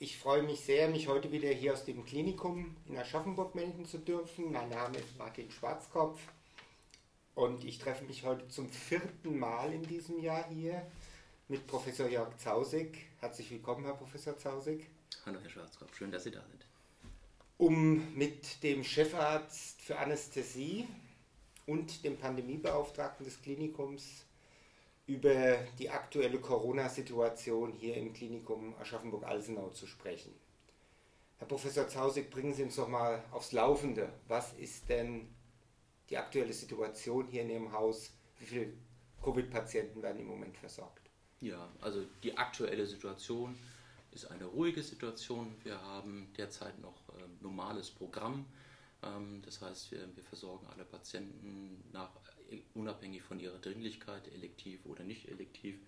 Ich freue mich sehr, mich heute wieder hier aus dem Klinikum in Aschaffenburg melden zu dürfen. Mein Name ist Martin Schwarzkopf und ich treffe mich heute zum vierten Mal in diesem Jahr hier mit Professor Jörg Zausig. Herzlich willkommen, Herr Professor Zausig. Hallo, Herr Schwarzkopf, schön, dass Sie da sind. Um mit dem Chefarzt für Anästhesie und dem Pandemiebeauftragten des Klinikums über die aktuelle Corona-Situation hier im Klinikum Aschaffenburg-Alsenau zu sprechen. Herr Professor Zausig, bringen Sie uns doch mal aufs Laufende. Was ist denn die aktuelle Situation hier in Ihrem Haus? Wie viele Covid-Patienten werden im Moment versorgt? Ja, also die aktuelle Situation ist eine ruhige Situation. Wir haben derzeit noch äh, normales Programm. Ähm, das heißt, wir, wir, versorgen alle Patienten nach, unabhängig von ihrer Dringlichkeit, elektiv oder nicht elektiv.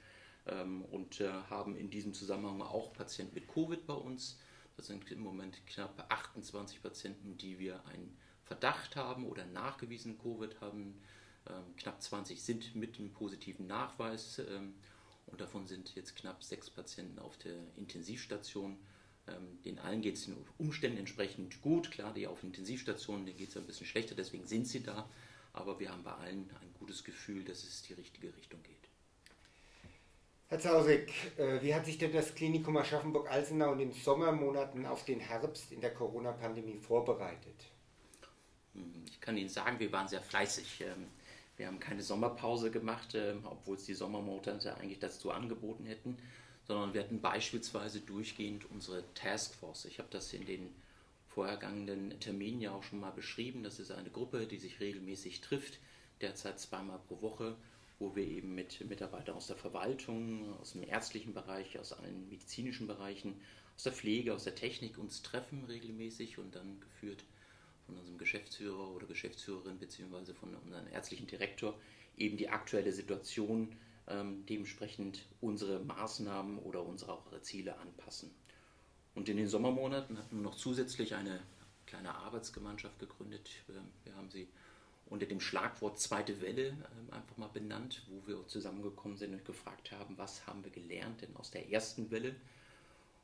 Ähm, und äh, haben in diesem Zusammenhang auch Patienten mit Covid bei uns. Das sind im Moment knapp 28 Patienten, die wir einen Verdacht haben oder nachgewiesen Covid haben. Ähm, knapp 20 sind mit einem positiven Nachweis ähm, und davon sind jetzt knapp sechs Patienten auf der Intensivstation. Den allen geht es den Umständen entsprechend gut. Klar, die auf Intensivstationen, denen geht es ein bisschen schlechter, deswegen sind sie da. Aber wir haben bei allen ein gutes Gefühl, dass es die richtige Richtung geht. Herr Zausig, äh, wie hat sich denn das Klinikum Aschaffenburg-Alsenau in den Sommermonaten auf den Herbst in der Corona-Pandemie vorbereitet? Hm, ich kann Ihnen sagen, wir waren sehr fleißig. Ähm, wir haben keine Sommerpause gemacht, ähm, obwohl es die Sommermonate eigentlich dazu angeboten hätten, sondern wir hatten beispielsweise durchgehend unsere Taskforce. Ich habe das in den vorhergehenden Terminen ja auch schon mal beschrieben. Das ist eine Gruppe, die sich regelmäßig trifft, derzeit zweimal pro Woche, wo wir eben mit Mitarbeitern aus der Verwaltung, aus dem ärztlichen Bereich, aus allen medizinischen Bereichen, aus der Pflege, aus der Technik uns treffen regelmäßig und dann geführt von unserem Geschäftsführer oder Geschäftsführerin beziehungsweise von unserem ärztlichen Direktor eben die aktuelle Situation ähm, dementsprechend unsere Maßnahmen oder unsere Ziele anpassen. Und in den Sommermonaten hatten wir noch zusätzlich eine kleine Arbeitsgemeinschaft gegründet. Wir haben sie unter dem Schlagwort zweite Welle ähm, einfach mal benannt, wo wir zusammengekommen sind und gefragt haben, was haben wir gelernt denn aus der ersten Welle.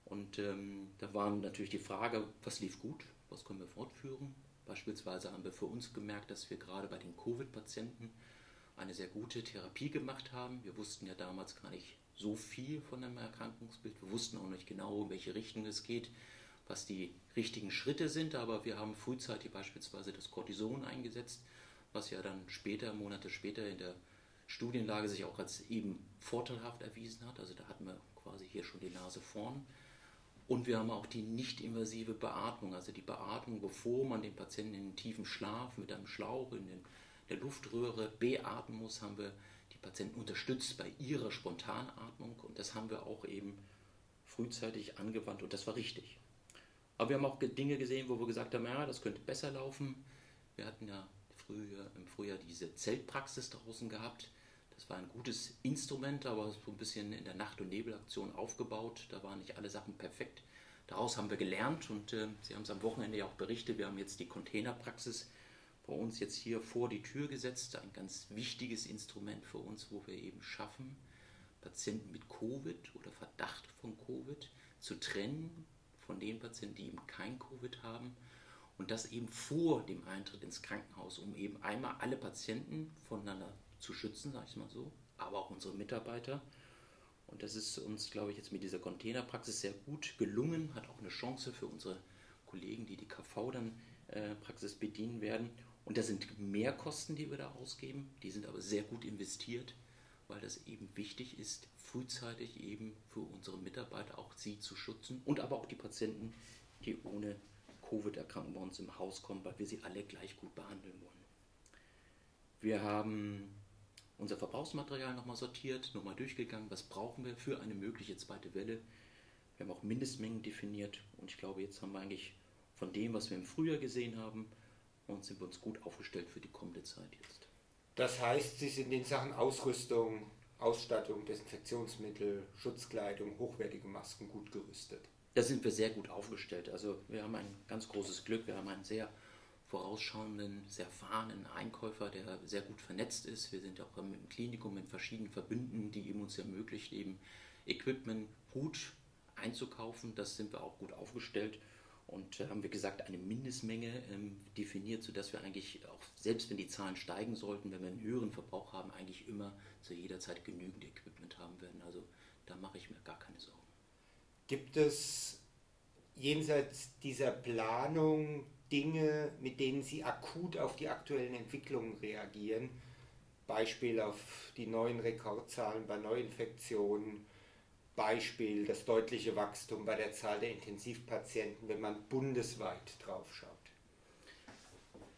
Und ähm, da war natürlich die Frage, was lief gut, was können wir fortführen. Beispielsweise haben wir für uns gemerkt, dass wir gerade bei den Covid-Patienten eine sehr gute Therapie gemacht haben. Wir wussten ja damals gar nicht so viel von einem Erkrankungsbild. Wir wussten auch nicht genau, in welche Richtung es geht, was die richtigen Schritte sind, aber wir haben frühzeitig beispielsweise das Cortison eingesetzt, was ja dann später, Monate später in der Studienlage sich auch als eben vorteilhaft erwiesen hat. Also da hatten wir quasi hier schon die Nase vorn. Und wir haben auch die nicht-invasive Beatmung, also die Beatmung, bevor man den Patienten in tiefen Schlaf mit einem Schlauch in den, der Luftröhre beatmen muss, haben wir Patienten unterstützt bei ihrer Spontanatmung und das haben wir auch eben frühzeitig angewandt und das war richtig. Aber wir haben auch Dinge gesehen, wo wir gesagt haben, ja, das könnte besser laufen. Wir hatten ja früher, im Frühjahr diese Zeltpraxis draußen gehabt. Das war ein gutes Instrument, aber so ein bisschen in der Nacht- und Nebelaktion aufgebaut. Da waren nicht alle Sachen perfekt. Daraus haben wir gelernt und äh, Sie haben es am Wochenende ja auch berichtet, wir haben jetzt die Containerpraxis bei uns jetzt hier vor die Tür gesetzt. Ein ganz wichtiges Instrument für uns, wo wir eben schaffen, Patienten mit Covid oder Verdacht von Covid zu trennen von den Patienten, die eben kein Covid haben. Und das eben vor dem Eintritt ins Krankenhaus, um eben einmal alle Patienten voneinander zu schützen, sage ich mal so, aber auch unsere Mitarbeiter. Und das ist uns, glaube ich, jetzt mit dieser Containerpraxis sehr gut gelungen, hat auch eine Chance für unsere Kollegen, die die KV dann äh, Praxis bedienen werden. Und das sind Mehrkosten, die wir da ausgeben, die sind aber sehr gut investiert, weil das eben wichtig ist, frühzeitig eben für unsere Mitarbeiter auch sie zu schützen und aber auch die Patienten, die ohne Covid-Erkrankung bei uns im Haus kommen, weil wir sie alle gleich gut behandeln wollen. Wir haben unser Verbrauchsmaterial nochmal sortiert, nochmal durchgegangen, was brauchen wir für eine mögliche zweite Welle. Wir haben auch Mindestmengen definiert und ich glaube, jetzt haben wir eigentlich von dem, was wir im Frühjahr gesehen haben, und sind wir uns gut aufgestellt für die kommende Zeit jetzt. Das heißt, Sie sind in Sachen Ausrüstung, Ausstattung, Desinfektionsmittel, Schutzkleidung, hochwertige Masken gut gerüstet. Da sind wir sehr gut aufgestellt. Also wir haben ein ganz großes Glück. Wir haben einen sehr vorausschauenden, sehr erfahrenen Einkäufer, der sehr gut vernetzt ist. Wir sind auch im Klinikum in verschiedenen Verbünden, die ihm uns ermöglicht, eben Equipment gut einzukaufen. Das sind wir auch gut aufgestellt und äh, haben wir gesagt, eine Mindestmenge ähm, definiert, sodass wir eigentlich auch, selbst wenn die Zahlen steigen sollten, wenn wir einen höheren Verbrauch haben, eigentlich immer zu jeder Zeit genügend Equipment haben werden. Also da mache ich mir gar keine Sorgen. Gibt es jenseits dieser Planung Dinge, mit denen Sie akut auf die aktuellen Entwicklungen reagieren? Beispiel auf die neuen Rekordzahlen bei Neuinfektionen, Beispiel das deutliche Wachstum bei der Zahl der Intensivpatienten, wenn man bundesweit drauf schaut?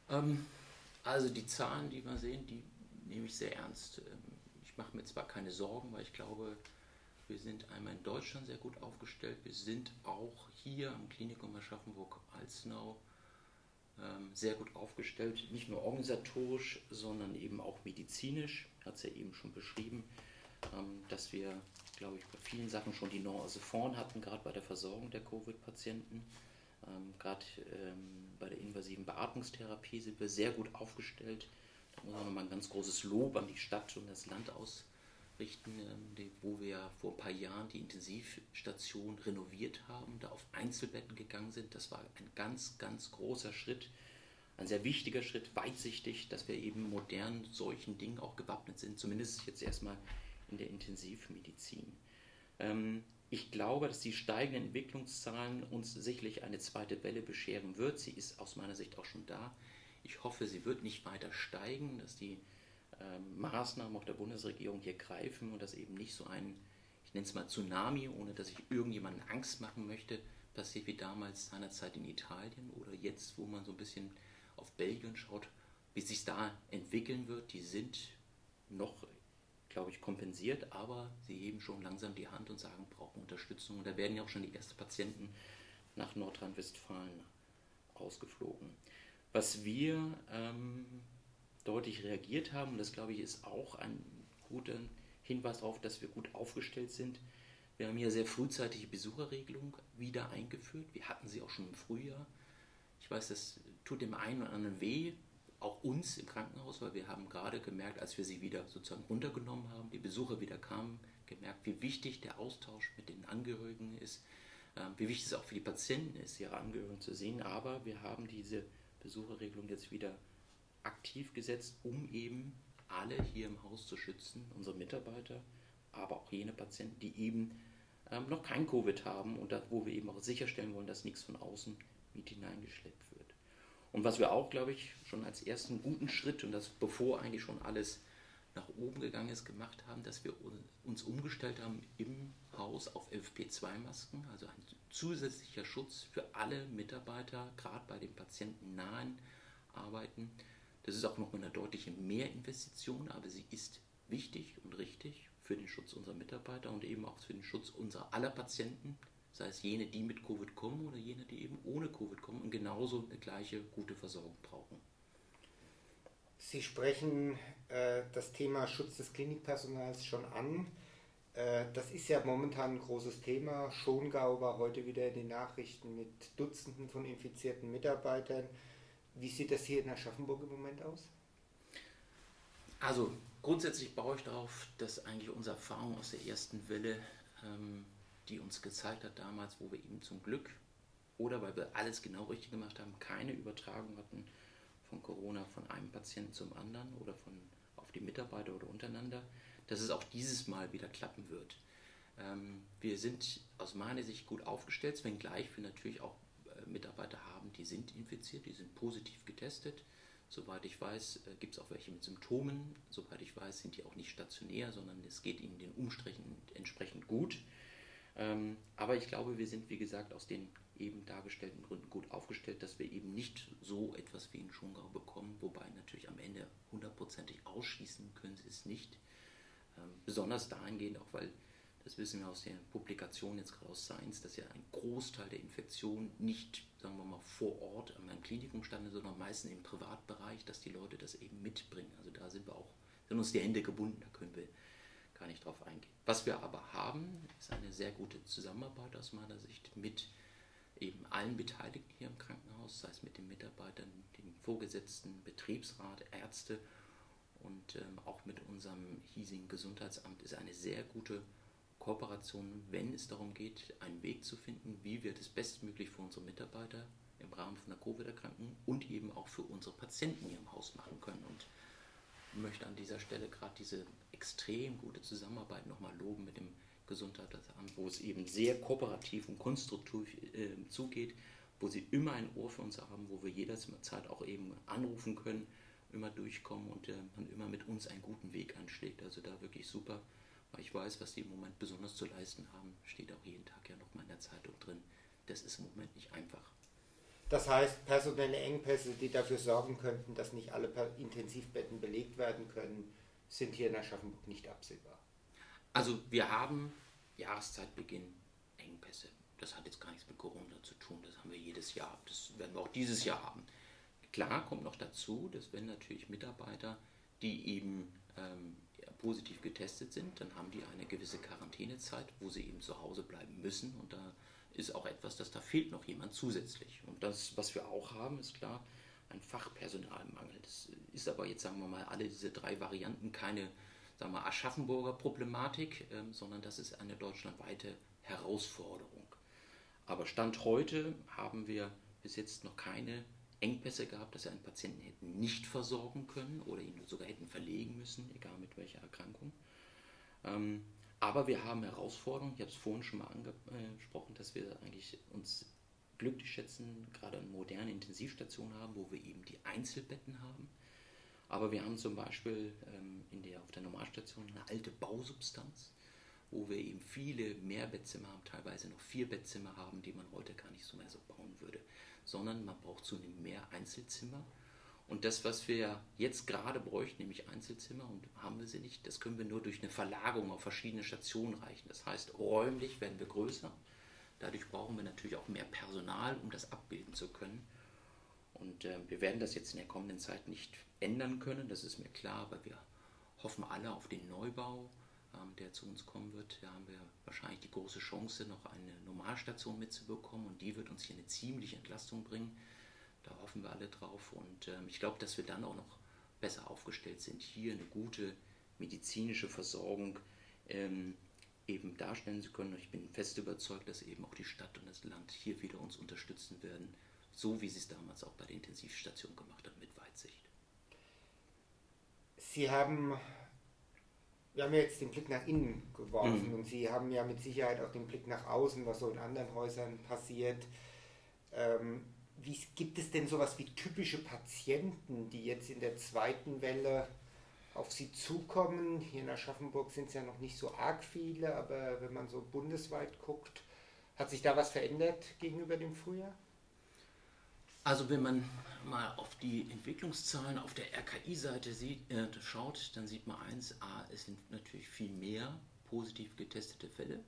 Ähm, also die Zahlen, die wir sehen, die nehme ich sehr ernst. Ähm, ich mache mir zwar keine Sorgen, weil ich glaube, wir sind einmal in Deutschland sehr gut aufgestellt. Wir sind auch hier am Klinikum Aschaffenburg-Alzenau ähm, sehr gut aufgestellt. Nicht nur organisatorisch, sondern eben auch medizinisch. Hat es ja eben schon beschrieben, dass wir, glaube ich, bei vielen Sachen schon die Nase vorn hatten, gerade bei der Versorgung der Covid-Patienten. Ähm, gerade ähm, bei der invasiven Beatmungstherapie sind wir sehr gut aufgestellt. Da muss man nochmal ein ganz großes Lob an die Stadt und das Land aus richten, ähm, wo wir vor ein paar Jahren die Intensivstation renoviert haben, da auf Einzelbetten gegangen sind. Das war ein ganz, ganz großer Schritt, ein sehr wichtiger Schritt, weitsichtig, dass wir eben modern solchen Dingen auch gewappnet sind, zumindest jetzt erstmal in der Intensivmedizin. Ähm, ich glaube, dass die steigenden Entwicklungszahlen uns sicherlich eine zweite Welle bescheren wird. Sie ist aus meiner Sicht auch schon da. Ich hoffe, sie wird nicht weiter steigen, dass die ähm, Maßnahmen auch der Bundesregierung hier greifen und dass eben nicht so ein, ich nenne es mal Tsunami, ohne dass ich irgendjemanden Angst machen möchte, passiert wie damals seinerzeit in Italien oder jetzt, wo man so ein bisschen auf Belgien schaut, wie sich da entwickeln wird. Die sind noch, glaube ich, kompensiert, aber sie heben schon langsam die Hand und sagen, brauchen Unterstützung. Und da werden ja auch schon die ersten Patienten nach Nordrhein-Westfalen ausgeflogen. Was wir ähm, deutlich reagiert haben. Und das, glaube ich, ist auch ein guter Hinweis darauf, dass wir gut aufgestellt sind. Wir haben hier sehr frühzeitige Besucherregelung wieder eingeführt. Wir hatten sie auch schon im Frühjahr. Ich weiß, das tut dem einen oder anderen weh, auch uns im Krankenhaus, weil wir haben gerade gemerkt, als wir sie wieder sozusagen runtergenommen haben, die Besucher wieder kamen, gemerkt, wie wichtig der Austausch mit den Angehörigen ist, ähm, wie wichtig es auch für die Patienten ist, ihre Angehörigen zu sehen. Aber wir haben diese Besucherregelung jetzt wieder aktiv gesetzt, um eben alle hier im Haus zu schützen, unsere Mitarbeiter, aber auch jene Patienten, die eben ähm, noch kein Covid haben und wo wir eben auch sicherstellen wollen, dass nichts von außen mit hineingeschleppt wird. Und was wir auch, glaube ich, schon als ersten guten Schritt und das bevor eigentlich schon alles nach oben gegangen ist, gemacht haben, dass wir uns umgestellt haben im Haus auf FP2-Masken, also ein zusätzlicher Schutz für alle Mitarbeiter, gerade bei den patientennahen Arbeiten, das ist auch noch eine deutliche Mehrinvestition, aber sie ist wichtig und richtig für den Schutz unserer Mitarbeiter und eben auch für den Schutz unserer aller Patienten, sei es jene, die mit Covid kommen oder jene, die eben ohne Covid kommen und genauso eine gleiche gute Versorgung brauchen. Sie sprechen äh, das Thema Schutz des Klinikpersonals schon an. Äh, das ist ja momentan ein großes Thema. Schongau war heute wieder in den Nachrichten mit Dutzenden von infizierten Mitarbeitern. Wie sieht das hier in Aschaffenburg im Moment aus? Also grundsätzlich baue ich darauf, dass eigentlich unsere Erfahrung aus der ersten Welle, ähm, die uns gezeigt hat damals, wo wir eben zum Glück oder weil wir alles genau richtig gemacht haben, keine Übertragung hatten von Corona von einem Patienten zum anderen oder von auf die Mitarbeiter oder untereinander, dass es auch dieses Mal wieder klappen wird. Ähm, wir sind aus meiner Sicht gut aufgestellt, wenngleich wir natürlich auch Mitarbeiter haben, die sind infiziert, die sind positiv getestet. Soweit ich weiß, äh, gibt es auch welche mit Symptomen. Soweit ich weiß, sind die auch nicht stationär, sondern es geht ihnen den Umstrichen entsprechend gut. Ähm, aber ich glaube, wir sind, wie gesagt, aus den eben dargestellten Gründen gut aufgestellt, dass wir eben nicht so etwas wie in Schongau bekommen, wobei natürlich am Ende hundertprozentig ausschließen können sie es nicht. Ähm, besonders dahingehend auch, weil das wissen wir aus der Publikation jetzt gerade aus Science, dass ja ein Großteil der Infektionen nicht, sagen wir mal, vor Ort einem Klinikum standen, sondern meistens im Privatbereich, dass die Leute das eben mitbringen. Also da sind wir auch, sind uns die Hände gebunden, da können wir gar nicht drauf eingehen. Was wir aber haben, ist eine sehr gute Zusammenarbeit aus meiner Sicht mit eben allen Beteiligten hier im Krankenhaus, sei es mit den Mitarbeitern, den Vorgesetzten, Betriebsrat, Ärzte und ähm, auch mit unserem hiesigen Gesundheitsamt ist eine sehr gute Kooperationen, wenn es darum geht, einen Weg zu finden, wie wir das bestmöglich für unsere Mitarbeiter im Rahmen von der Covid-Erkrankung und eben auch für unsere Patienten hier im Haus machen können. Und möchte an dieser Stelle gerade diese extrem gute Zusammenarbeit nochmal loben mit dem Gesundheitsamt, wo es eben sehr kooperativ und konstruktiv äh, zugeht, wo sie immer ein Ohr für uns haben, wo wir jederzeit auch eben anrufen können, immer durchkommen und äh, man immer mit uns einen guten Weg anschlägt. Also da wirklich super, weil ich weiß, was sie im Moment besonders zu leisten haben, steht auch jeden Tag ja nochmal in der Zeitung drin. Das ist im Moment nicht einfach. Das heißt, personelle Engpässe, die dafür sorgen könnten, dass nicht alle Intensivbetten belegt werden können, sind hier in Aschaffenburg nicht absehbar. Also wir haben Jahreszeitbeginn Engpässe. Das hat jetzt gar nichts mit Corona zu tun. Das haben wir jedes Jahr. Das werden wir auch dieses Jahr haben. Klar kommt noch dazu, dass wenn natürlich Mitarbeiter, die eben ähm, positiv getestet sind, dann haben die eine gewisse Quarantänezeit, wo sie eben zu Hause bleiben müssen. Und da ist auch etwas, dass da fehlt noch jemand zusätzlich. Und das, was wir auch haben, ist klar, ein Fachpersonalmangel. Das ist aber jetzt, sagen wir mal, alle diese drei Varianten keine sagen wir, Aschaffenburger Problematik, ähm, sondern das ist eine deutschlandweite Herausforderung. Aber Stand heute haben wir bis jetzt noch keine Engpässe gehabt, dass wir einen Patienten hätten nicht versorgen können oder ihn sogar hätten verlegen müssen, egal mit welcher Erkrankung. Ähm, aber wir haben Herausforderungen, ich habe es vorhin schon mal angesprochen, dass wir eigentlich uns glücklich schätzen, gerade eine moderne Intensivstation haben, wo wir eben die Einzelbetten haben. Aber wir haben zum Beispiel ähm, in der, auf der Normalstation eine alte Bausubstanz, wo wir eben viele Mehrbettzimmer haben, teilweise noch vier Bettzimmer haben, die man heute gar nicht so mehr so bauen würde, sondern man braucht zunehmend mehr Einzelzimmer und das, was wir jetzt gerade bräuchten, nämlich Einzelzimmer, und haben wir sie nicht, das können wir nur durch eine Verlagerung auf verschiedene Stationen reichen. Das heißt, räumlich werden wir größer. Dadurch brauchen wir natürlich auch mehr Personal, um das abbilden zu können. Und äh, wir werden das jetzt in der kommenden Zeit nicht ändern können, das ist mir klar, aber wir hoffen alle auf den Neubau, ähm, der zu uns kommen wird. Da haben wir wahrscheinlich die große Chance, noch eine Normalstation mitzubekommen und die wird uns hier eine ziemliche Entlastung bringen. Da hoffen wir alle drauf und ähm, ich glaube, dass wir dann auch noch besser aufgestellt sind, hier eine gute medizinische Versorgung ähm, eben darstellen zu können. Ich bin fest überzeugt, dass eben auch die Stadt und das Land hier wieder uns unterstützen werden, so wie sie es damals auch bei der Intensivstation gemacht haben mit Weitsicht. Sie haben, wir haben ja jetzt den Blick nach innen geworfen mhm. und Sie haben ja mit Sicherheit auch den Blick nach außen, was so in anderen Häusern passiert. Ähm, wie gibt es denn sowas wie typische Patienten, die jetzt in der zweiten Welle auf Sie zukommen? Hier in Aschaffenburg sind es ja noch nicht so arg viele, aber wenn man so bundesweit guckt, hat sich da was verändert gegenüber dem Frühjahr? Also wenn man mal auf die Entwicklungszahlen auf der RKI-Seite äh, schaut, dann sieht man eins, a, es sind natürlich viel mehr positiv getestete Fälle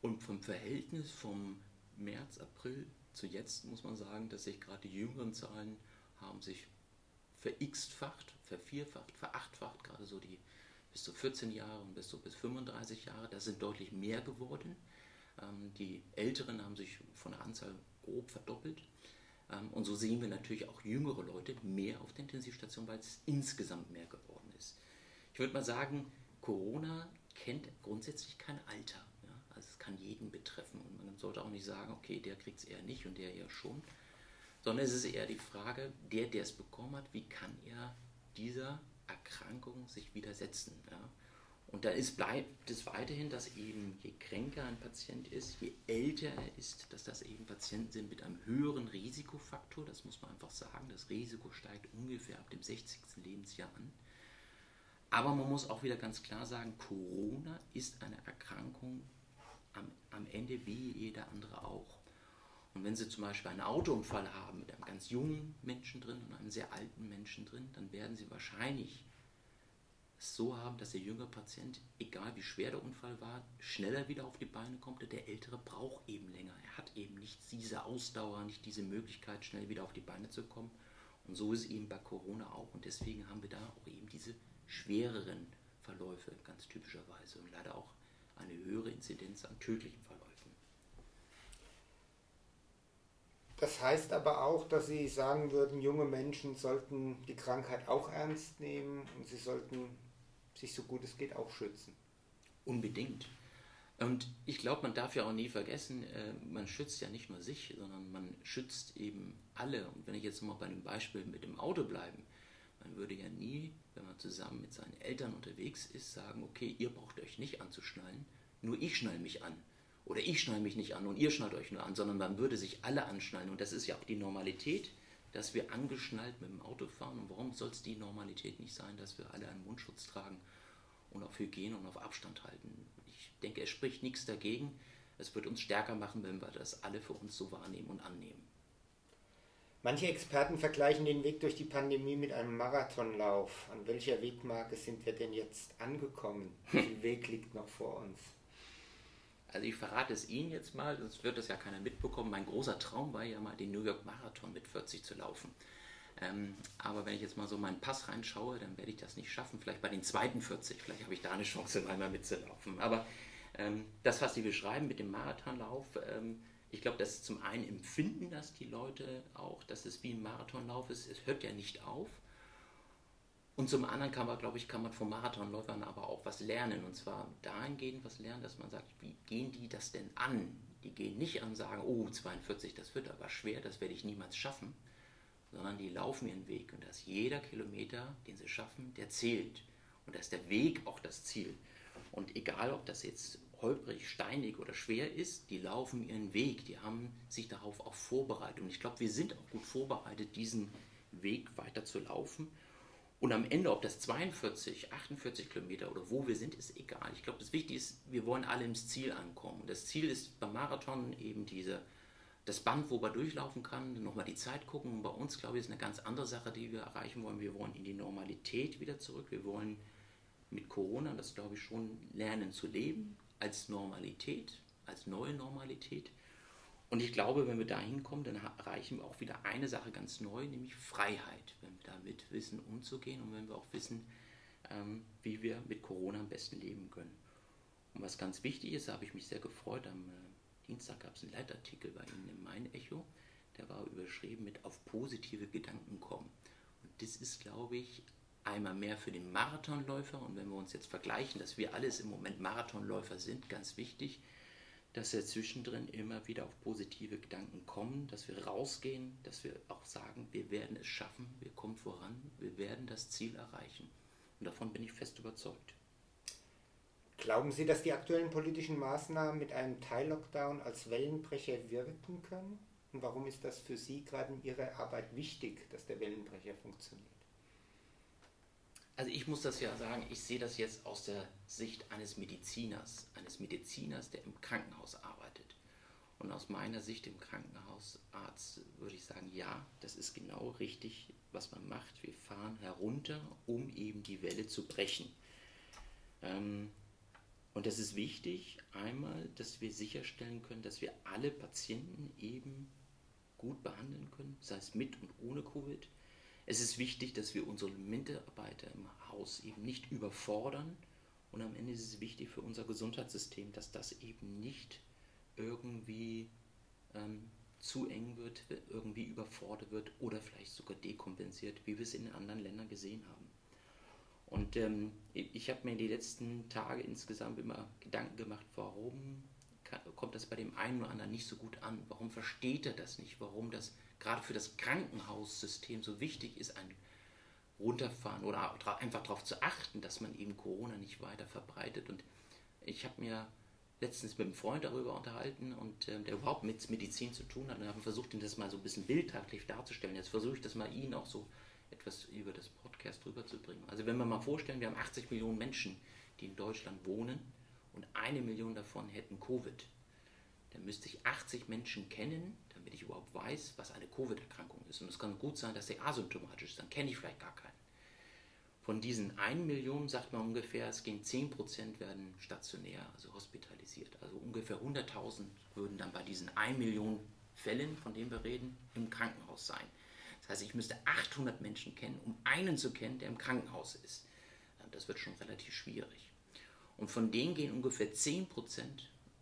und vom Verhältnis vom März, April zu jetzt muss man sagen, dass sich gerade die jüngeren Zahlen haben sich verx-facht, vervierfacht, verachtfacht, gerade so die bis zu 14 Jahre und bis zu bis 35 Jahre, das sind deutlich mehr geworden. Ähm, die Älteren haben sich von der Anzahl grob verdoppelt. Ähm, und so sehen wir natürlich auch jüngere Leute mehr auf der Intensivstation, weil es insgesamt mehr geworden ist. Ich würde mal sagen, Corona kennt grundsätzlich kein Alter. Kann jeden betreffen und man sollte auch nicht sagen, okay, der kriegt es eher nicht und der eher schon, sondern es ist eher die Frage, der, der es bekommen hat, wie kann er dieser Erkrankung sich widersetzen. Ja? Und da ist, bleibt es weiterhin, dass eben je kränker ein Patient ist, je älter er ist, dass das eben Patienten sind mit einem höheren Risikofaktor. Das muss man einfach sagen. Das Risiko steigt ungefähr ab dem 60. Lebensjahr an. Aber man muss auch wieder ganz klar sagen, Corona ist eine Erkrankung, am Ende wie jeder andere auch. Und wenn Sie zum Beispiel einen Autounfall haben mit einem ganz jungen Menschen drin und einem sehr alten Menschen drin, dann werden Sie wahrscheinlich es so haben, dass der jüngere Patient, egal wie schwer der Unfall war, schneller wieder auf die Beine kommt. Der ältere braucht eben länger. Er hat eben nicht diese Ausdauer, nicht diese Möglichkeit, schnell wieder auf die Beine zu kommen. Und so ist es eben bei Corona auch. Und deswegen haben wir da auch eben diese schwereren Verläufe ganz typischerweise und leider auch eine höhere Inzidenz an tödlichen Verläufen. Das heißt aber auch, dass Sie sagen würden, junge Menschen sollten die Krankheit auch ernst nehmen und sie sollten sich so gut es geht auch schützen. Unbedingt. Und ich glaube, man darf ja auch nie vergessen, äh, man schützt ja nicht nur sich, sondern man schützt eben alle. Und wenn ich jetzt mal bei dem Beispiel mit dem Auto bleiben, man würde ja nie, wenn man zusammen mit seinen Eltern unterwegs ist, sagen, okay, ihr braucht euch nicht anzuschnallen, nur ich schnall mich an. Oder ich schnall mich nicht an und ihr schnallt euch nur an, sondern man würde sich alle anschnallen. Und das ist ja auch die Normalität, dass wir angeschnallt mit dem Auto fahren. Und warum soll es die Normalität nicht sein, dass wir alle einen Mundschutz tragen und auf Hygiene und auf Abstand halten? Ich denke, es spricht nichts dagegen. Es wird uns stärker machen, wenn wir das alle für uns so wahrnehmen und annehmen. Manche Experten vergleichen den Weg durch die Pandemie mit einem Marathonlauf. An welcher Wegmarke sind wir denn jetzt angekommen? Wie viel Weg liegt noch vor uns? Also ich verrate es Ihnen jetzt mal, sonst wird das ja keiner mitbekommen. Mein großer Traum war ja mal, den New York Marathon mit 40 zu laufen. Ähm, aber wenn ich jetzt mal so meinen Pass reinschaue, dann werde ich das nicht schaffen. Vielleicht bei den zweiten 40, vielleicht habe ich da eine Chance, einmal mitzulaufen. Aber ähm, das, was Sie beschreiben mit dem Marathonlauf, ähm, ich glaube, das ist zum einen empfinden das die Leute auch, dass es wie ein Marathonlauf ist. Es hört ja nicht auf. Und zum anderen kann man, glaube ich, kann man von Marathonläufern aber auch was lernen. Und zwar dahingehend was lernen, dass man sagt, wie gehen die das denn an? Die gehen nicht an und sagen, oh, 42, das wird aber schwer, das werde ich niemals schaffen. Sondern die laufen ihren Weg. Und dass jeder Kilometer, den sie schaffen, der zählt. Und dass der Weg auch das Ziel. Und egal, ob das jetzt holprig, steinig oder schwer ist, die laufen ihren Weg. Die haben sich darauf auch vorbereitet. Und ich glaube, wir sind auch gut vorbereitet, diesen Weg weiter zu laufen. Und am Ende, ob das 42, 48 Kilometer oder wo wir sind, ist egal. Ich glaube, das Wichtige ist, wir wollen alle ins Ziel ankommen. Das Ziel ist beim Marathon eben diese, das Band, wo man durchlaufen kann, nochmal die Zeit gucken. Und bei uns, glaube ich, ist eine ganz andere Sache, die wir erreichen wollen. Wir wollen in die Normalität wieder zurück. Wir wollen mit Corona, das glaube ich schon, lernen zu leben als Normalität, als neue Normalität. Und ich glaube, wenn wir da hinkommen, dann erreichen wir auch wieder eine Sache ganz neu, nämlich Freiheit, wenn wir damit wissen, umzugehen und wenn wir auch wissen, ähm, wie wir mit Corona am besten leben können. Und was ganz wichtig ist, da habe ich mich sehr gefreut, am äh, Dienstag gab es einen Leitartikel bei Ihnen im Main-Echo, der war überschrieben mit auf positive Gedanken kommen. Und das ist, glaube ich, einmal mehr für den Marathonläufer und wenn wir uns jetzt vergleichen, dass wir alles im Moment Marathonläufer sind, ganz wichtig, dass wir zwischendrin immer wieder auf positive Gedanken kommen, dass wir rausgehen, dass wir auch sagen, wir werden es schaffen, wir kommen voran, wir werden das Ziel erreichen. Und davon bin ich fest überzeugt. Glauben Sie, dass die aktuellen politischen Maßnahmen mit einem Teil-Lockdown als Wellenbrecher wirken können? Und warum ist das für Sie gerade in Ihrer Arbeit wichtig, dass der Wellenbrecher funktioniert? Also ich muss das ja sagen, ich sehe das jetzt aus der Sicht eines Mediziners, eines Mediziners, der im Krankenhaus arbeitet. Und aus meiner Sicht im Krankenhausarzt würde ich sagen, ja, das ist genau richtig, was man macht. Wir fahren herunter, um eben die Welle zu brechen. Ähm, und das ist wichtig, einmal, dass wir sicherstellen können, dass wir alle Patienten eben gut behandeln können, sei es mit und ohne Covid es ist wichtig, dass wir unsere Mitarbeiter im Haus eben nicht überfordern. Und am Ende ist es wichtig für unser Gesundheitssystem, dass das eben nicht irgendwie ähm, zu eng wird, irgendwie überfordert wird oder vielleicht sogar dekompensiert, wie wir es in anderen Ländern gesehen haben. Und ähm, ich habe mir die letzten Tage insgesamt immer Gedanken gemacht, warum kommt das bei dem einen oder anderen nicht so gut an? Warum versteht er das nicht? Warum das gerade für das Krankenhaussystem so wichtig ist, ein Runterfahren oder einfach darauf zu achten, dass man eben Corona nicht weiter verbreitet. Und ich habe mir letztens mit einem Freund darüber unterhalten und äh, der überhaupt mit Medizin zu tun hat und habe versucht, ihm das mal so ein bisschen bildhaftlich darzustellen. Jetzt versuche ich das mal Ihnen auch so etwas über das Podcast rüberzubringen. Also wenn wir mal vorstellen, wir haben 80 Millionen Menschen, die in Deutschland wohnen und eine Million davon hätten Covid, dann müsste ich 80 Menschen kennen, damit ich überhaupt weiß, was eine Covid-Erkrankung ist. Und es kann gut sein, dass sie asymptomatisch ist, dann kenne ich vielleicht gar keinen. Von diesen 1 Million sagt man ungefähr, es gehen 10% werden stationär, also hospitalisiert. Also ungefähr 100.000 würden dann bei diesen 1 Million Fällen, von denen wir reden, im Krankenhaus sein. Das heißt, ich müsste 800 Menschen kennen, um einen zu kennen, der im Krankenhaus ist. Das wird schon relativ schwierig. Und von denen gehen ungefähr 10%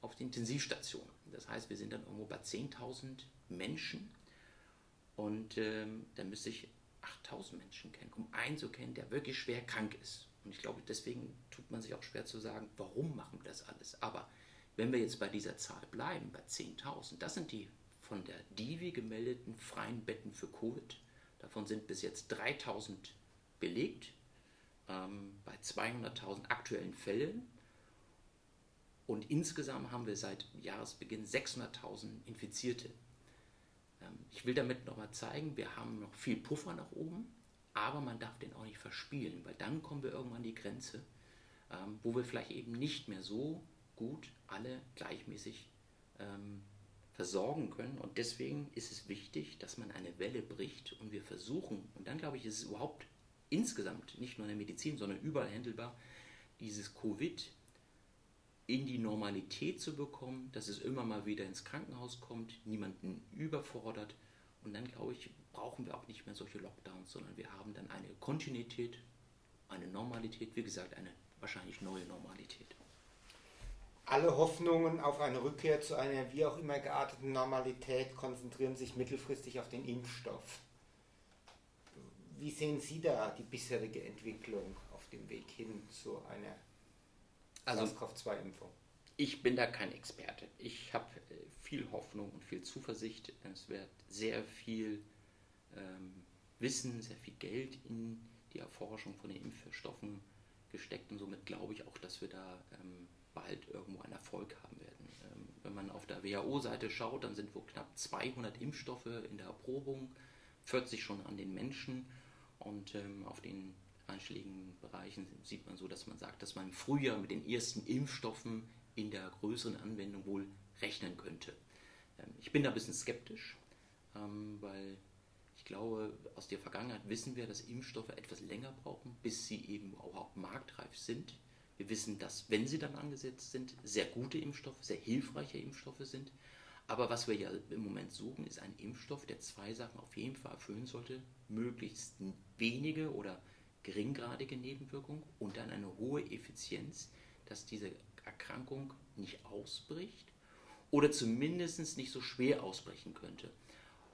auf die Intensivstation. Das heißt, wir sind dann irgendwo bei 10.000 Menschen und ähm, dann müsste ich 8000 Menschen kennen, um einen zu kennen, der wirklich schwer krank ist. Und ich glaube, deswegen tut man sich auch schwer zu sagen, warum machen wir das alles. Aber Wenn wir jetzt bei dieser Zahl bleiben, bei 10.000, das sind die von der Divi gemeldeten freien Betten für Covid. Davon sind bis jetzt 3.000 belegt, ähm, bei 200.000 aktuellen Fällen. Und insgesamt haben wir seit Jahresbeginn 600.000 Infizierte. Ähm, ich will damit nochmal zeigen, wir haben noch viel Puffer nach oben, aber man darf den auch nicht verspielen, weil dann kommen wir irgendwann an die Grenze, ähm, wo wir vielleicht eben nicht mehr so gut alle gleichmäßig ähm, versorgen können. Und deswegen ist es wichtig, dass man eine Welle bricht und wir versuchen, und dann glaube ich, ist es überhaupt insgesamt, nicht nur in der Medizin, sondern überall handelbar, dieses Covid in die Normalität zu bekommen, dass es immer mal wieder ins Krankenhaus kommt, niemanden überfordert. Und dann, glaube ich, brauchen wir auch nicht mehr solche Lockdowns, sondern wir haben dann eine Kontinuität, eine Normalität, wie gesagt, eine wahrscheinlich neue Normalität. Alle Hoffnungen auf eine Rückkehr zu einer wie auch immer gearteten Normalität konzentrieren sich mittelfristig auf den Impfstoff. Wie sehen Sie da die bisherige Entwicklung auf dem Weg hin zu einer also, SARS-CoV-2-Impfung? Ich bin da kein Experte. Ich habe äh, viel Hoffnung und viel Zuversicht. Es wird sehr viel ähm, Wissen, sehr viel Geld in die Erforschung von den Impfstoffen gesteckt und somit glaube ich auch, dass wir da ähm, bald irgendwo einen Erfolg haben werden. Ähm, wenn man auf der WHO-Seite schaut, dann sind wohl knapp 200 Impfstoffe in der Erprobung, 40 schon an den Menschen und ähm, auf den einschlägigen Bereichen sieht man so, dass man sagt, dass man im Frühjahr mit den ersten Impfstoffen in der größeren Anwendung wohl rechnen könnte. Ähm, ich bin da ein bisschen skeptisch, ähm, weil ich glaube, aus der Vergangenheit wissen wir, dass Impfstoffe etwas länger brauchen, bis sie eben auch marktreif sind. Wir wissen, dass, wenn sie dann angesetzt sind, sehr gute Impfstoffe, sehr hilfreiche Impfstoffe sind. Aber was wir ja im Moment suchen, ist ein Impfstoff, der zwei Sachen auf jeden Fall erfüllen sollte. Möglichst wenige oder geringgradige Nebenwirkungen und dann eine hohe Effizienz, dass diese Erkrankung nicht ausbricht oder zumindest nicht so schwer ausbrechen könnte.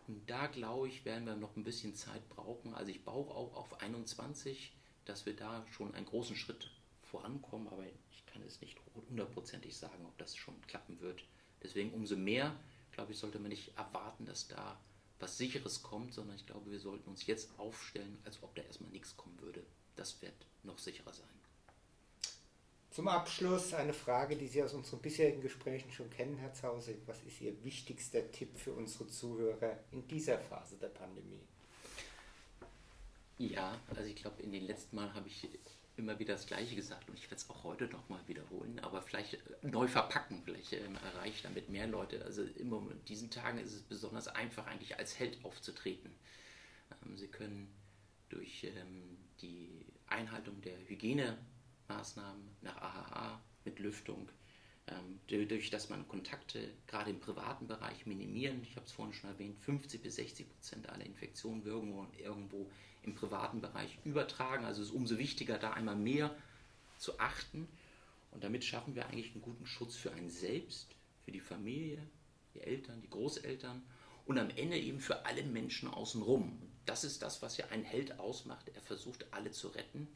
Und da glaube ich, werden wir noch ein bisschen Zeit brauchen. Also ich baue auch auf 21, dass wir da schon einen großen Schritt vorankommen, aber ich kann es nicht hundertprozentig sagen, ob das schon klappen wird. Deswegen umso mehr, glaube ich, sollte man nicht erwarten, dass da was Sicheres kommt, sondern ich glaube, wir sollten uns jetzt aufstellen, als ob da erstmal nichts kommen würde. Das wird noch sicherer sein. Zum Abschluss eine Frage, die Sie aus unseren bisherigen Gesprächen schon kennen, Herr Zause. Was ist Ihr wichtigster Tipp für unsere Zuhörer in dieser Phase der Pandemie? Ja, also ich glaube, in den letzten Mal habe ich immer wieder das Gleiche gesagt und ich werde es auch heute nochmal wiederholen, aber vielleicht äh, neu verpacken, vielleicht ähm, erreicht damit mehr Leute. Also immer in diesen Tagen ist es besonders einfach, eigentlich als Held aufzutreten. Ähm, Sie können durch ähm, die Einhaltung der Hygienemaßnahmen nach AHA mit Lüftung, durch dass man Kontakte gerade im privaten Bereich minimieren, ich habe es vorhin schon erwähnt, 50 bis 60 Prozent aller Infektionen irgendwo, irgendwo im privaten Bereich übertragen. Also es ist umso wichtiger, da einmal mehr zu achten. Und damit schaffen wir eigentlich einen guten Schutz für einen selbst, für die Familie, die Eltern, die Großeltern und am Ende eben für alle Menschen außenrum. Das ist das, was ja ein Held ausmacht. Er versucht, alle zu retten.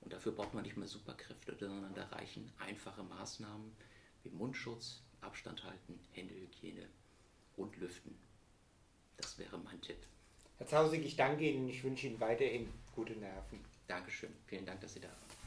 Und dafür braucht man nicht mehr Superkräfte, sondern da reichen einfache Maßnahmen wie Mundschutz, Abstand halten, Händehygiene und Lüften. Das wäre mein Tipp. Herr Zausig, ich danke Ihnen und ich wünsche Ihnen weiterhin gute Nerven. Dankeschön. Vielen Dank, dass Sie da waren.